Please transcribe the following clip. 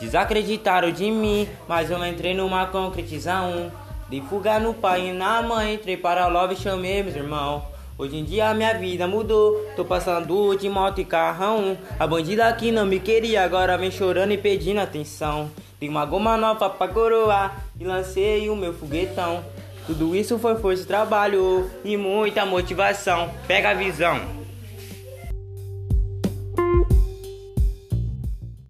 Desacreditaram de mim, mas eu entrei numa concretização. De fuga no pai e na mãe, entrei para a love e chamei meus irmão. Hoje em dia minha vida mudou, tô passando de moto e carrão. A bandida que não me queria agora vem chorando e pedindo atenção. Tem uma goma nova pra coroar e lancei o meu foguetão. Tudo isso foi força de trabalho e muita motivação. Pega a visão.